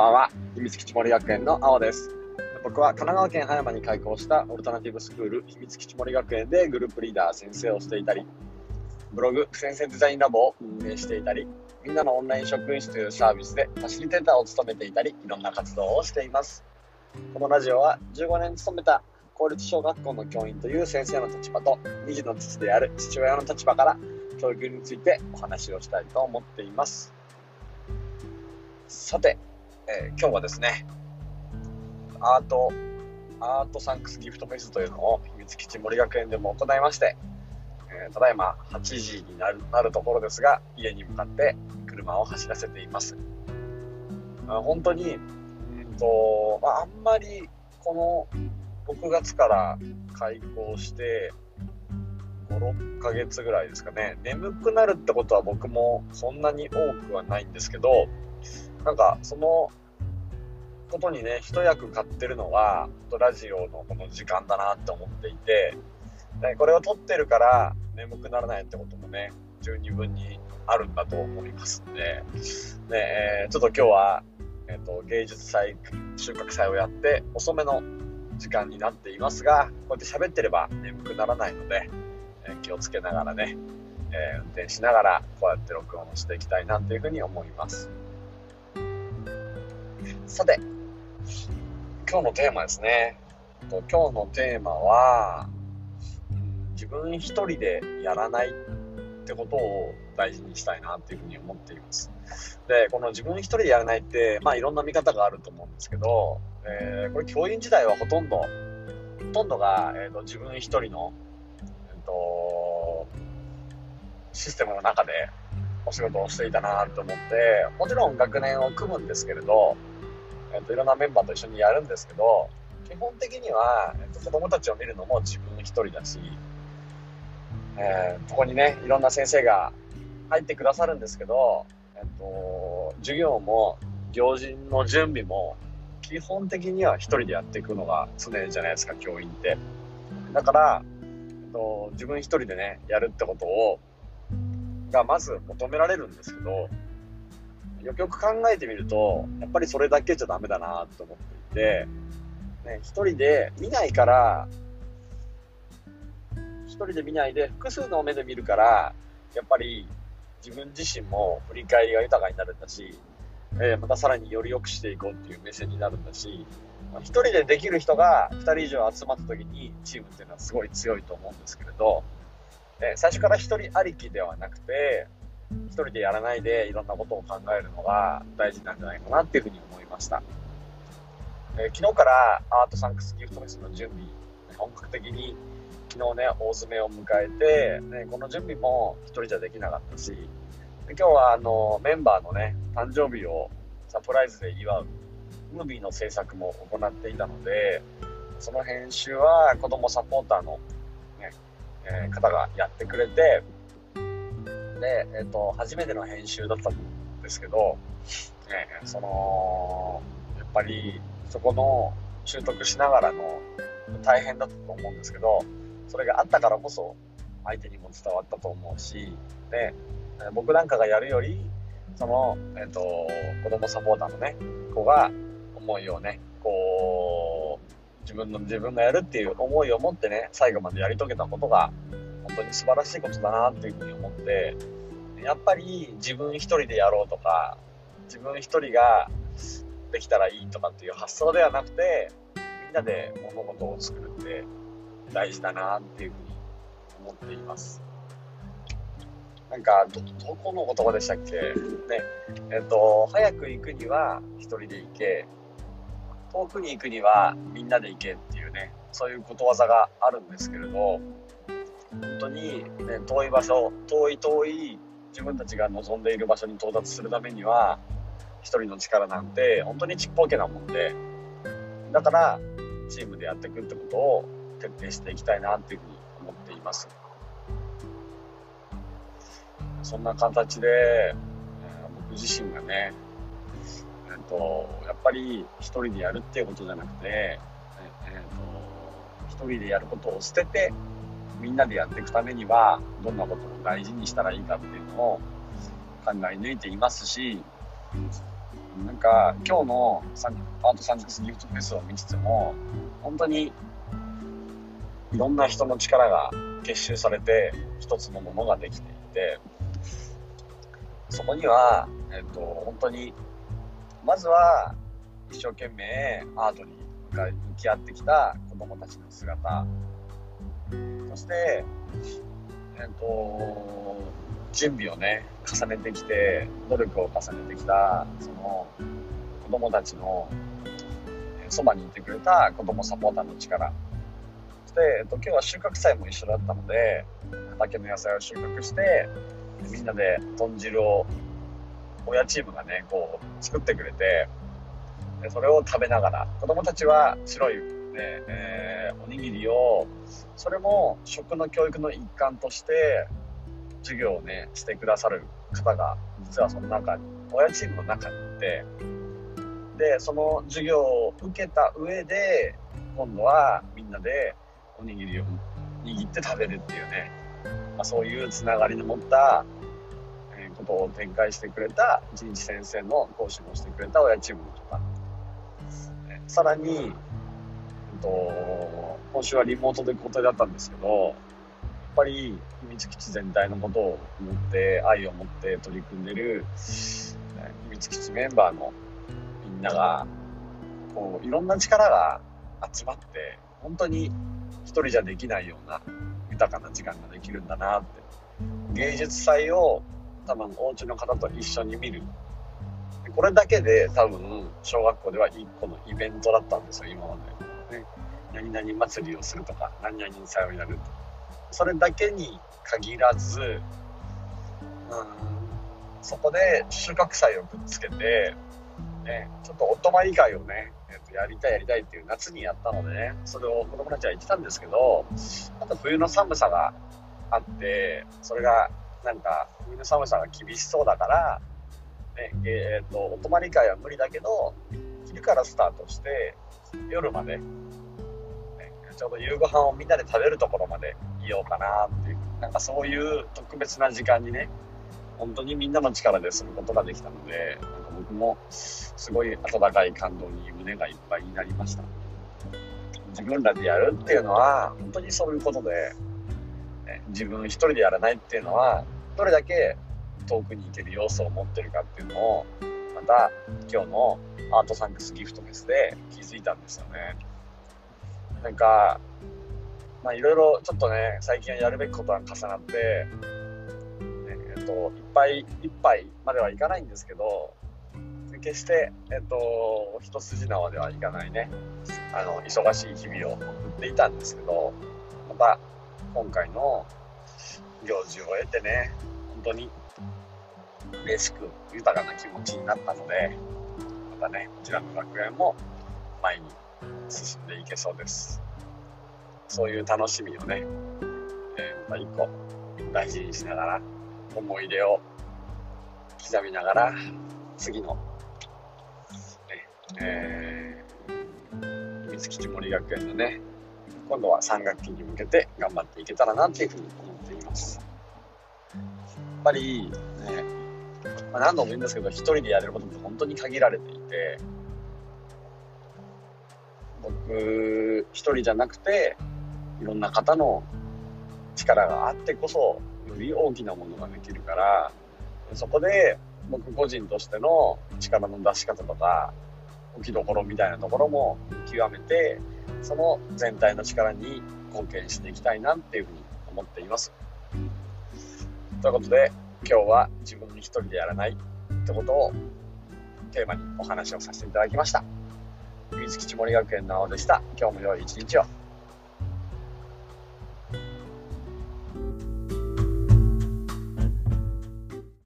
ばんは。秘密基地森学園の青です。僕は神奈川県葉山に開校したオルタナティブスクール秘密基地森学園でグループリーダー先生をしていたり、ブログ先生デザインラボを運営していたり、みんなのオンライン職員室というサービスでファシリテーターを務めていたり、いろんな活動をしています。このラジオは15年勤めた公立小学校の教員という先生の立場と、2児の父である父親の立場から教育についてお話をしたいと思っています。さて、えー今日はですね、アート、アートサンクスギフトフェスというのを秘密基地森学園でも行いまして、えーただいま8時になるなるところですが、家に向かって車を走らせています。あ本当に、うんとまあ、んまりこの6月から開校して、5、6ヶ月ぐらいですかね。眠くなるってことは僕もそんなに多くはないんですけど、なんかそのことにね、一役買ってるのは、ラジオのこの時間だなって思っていて、ねこれを撮ってるから眠くならないってこともね、十二分にあるんだと思いますんで、ねえーちょっと今日は、えっと芸術祭、収穫祭をやって遅めの時間になっていますが、こうやって喋ってれば眠くならないので、えー気をつけながらね、えー運転しながらこうやって録音していきたいなというふうに思います。さて、今日のテーマですね。今日のテーマは、自分一人でやらないってことを大事にしたいなっていうふうに思っています。で、この自分一人でやらないって、まあいろんな見方があると思うんですけど、えーこれ教員時代はほとんど、ほとんどが、えーと自分一人の、えーとシステムの中でお仕事をしていたなと思って、もちろん学年を組むんですけれど、えーといろんなメンバーと一緒にやるんですけど、基本的には、えーと子供たちを見るのも自分一人だし、えーここにね、いろんな先生が入ってくださるんですけど、えっと、授業も行事の準備も基本的には一人でやっていくのが常じゃないですか、教員って。だから、えっと、自分一人でね、やるってことを、がまず求められるんですけど、よくよく考えてみると、やっぱりそれだけじゃダメだなと思っていて、ね、一人で見ないから、一人で見ないで複数の目で見るから、やっぱり自分自身も振り返りが豊かになるんだし、えーまたさらにより良くしていこうっていう目線になるんだし、まあ一人でできる人が二人以上集まった時にチームっていうのはすごい強いと思うんですけれど、え最初から一人ありきではなくて、一人でやらないでいろんなことを考えるのが大事なんじゃないかなっていうふうに思いました。えー昨日からアートサンクスギフトフェスの準備、本格的に昨日ね、大詰めを迎えて、ね、この準備も一人じゃできなかったし、で今日はあのメンバーのね、誕生日をサプライズで祝うムービーの制作も行っていたので、その編集は子供サポーターの、ねえー方がやってくれて、で、えっ、と、初めての編集だったんですけど、ね、その、やっぱりそこの習得しながらの大変だったと思うんですけど、それがあったからこそ相手にも伝わったと思うし、で、僕なんかがやるより、その、えっ、と、子供サポーターのね、子が思いをね、こう、自分の、自分がやるっていう思いを持ってね、最後までやり遂げたことが、本当に素晴らしいことだなっていうふうに思って、やっぱり自分一人でやろうとか、自分一人ができたらいいとかっていう発想ではなくて、みんなで物事を作るって大事だなっていうふうに思っています。なんか、ど、どこの言葉でしたっけ？ね。えっと、早く行くには一人で行け、遠くに行くにはみんなで行けっていうね、そういうことわざがあるんですけれど、本当に、ね、遠い場所、遠い遠い自分たちが望んでいる場所に到達するためには、一人の力なんて本当にちっぽけなもんで、だから、チームでやっていくってことを徹底していきたいなっていうふうに思っています。そんな形で、え僕自身がね、えっと、やっぱり一人でやるっていうことじゃなくて、ええーと、一人でやることを捨てて、みんなでやっていくためには、どんなことを大事にしたらいいかっていうのを考え抜いていますし、なんか今日のアートサンクスギフトフェスを見つつも本当にいろんな人の力が結集されて一つのものができていてそこには、えっと、本当にまずは一生懸命アートに向き合ってきた子どもたちの姿そしてえっと準備をね重ねてきて努力を重ねてきたその子どもたちのそばにいてくれた子どもサポーターの力。そして、えっと、今日は収穫祭も一緒だったので畑の野菜を収穫してみんなで豚汁を親チームがねこう作ってくれてそれを食べながら子供たちは白い、ねえー、おにぎりをそれも食の教育の一環として授業をねしてくださる方が実はその中に親チームの中にいてでその授業を受けた上で今度はみんなでおにぎりを握って食べるっていうね、まあ、そういうつながりの持ったことを展開してくれた一日先生の講師もしてくれた親チームの方。さらに、と、今週はリモートで交代だったんですけどやっぱり秘密基地全体のことを思って愛を持って取り組んでる秘密基地メンバーのみんながこういろんな力が集まって本当に一人じゃできないような豊かな時間ができるんだなって。芸術祭を多分お家の方と一緒に見る。これだけで多分小学校では1個のイベントだったんですよ今まで、ね、何々祭りをするとか何々祭をやるとそれだけに限らずうんそこで収穫祭をくっつけて、ね、ちょっとお泊まり会をね、えー、とやりたいやりたいっていう夏にやったのでねそれを子供たちは言ってたんですけどあと冬の寒さがあってそれがなんか冬の寒さが厳しそうだから、ねえーと、お泊まり会は無理だけど昼からスタートして夜まで、ちょうど夕ご飯をみんなで食べるところまでいようかなっていうなんかそういう特別な時間にね本当にみんなの力ですることができたのでなんか僕もすごい温かい感動に胸がいっぱいになりました。自分らでやるっていうのは本当にそういうことで自分一人でやらないっていうのはどれだけ遠くに行ける要素を持ってるかっていうのをまた今日のアートサンクスギフトフェスで気づいたんですよね。なんかまあいろいろちょっとね最近はやるべきことは重なって、えっと、いっぱいいっぱいまではいかないんですけど決して、えっと、一筋縄ではいかないね。あの忙しい日々を送っていたんですけどまた今回の行事を終えてね本当に嬉しく豊かな気持ちになったのでまたねこちらの学園も前に進んでいけそうですそういう楽しみをね、えー、また一個大事にしながら思い出を刻みながら次の、ねえー、秘密基地森学園のね今度は3学期に向けて頑張っていけたらなっていうふうに思っています。やっぱりね、まあ、何度も言うんですけど、一人でやれることって本当に限られていて、僕一人じゃなくて、いろんな方の力があってこそ、より大きなものができるから、そこで僕個人としての力の出し方とか、置きどころみたいなところも極めて、その全体の力に貢献していきたいなっていうふうに思っています。ということで今日は自分一人でやらないってことをテーマにお話をさせていただきました。水吉森学園の青でした。今日も良い一日を。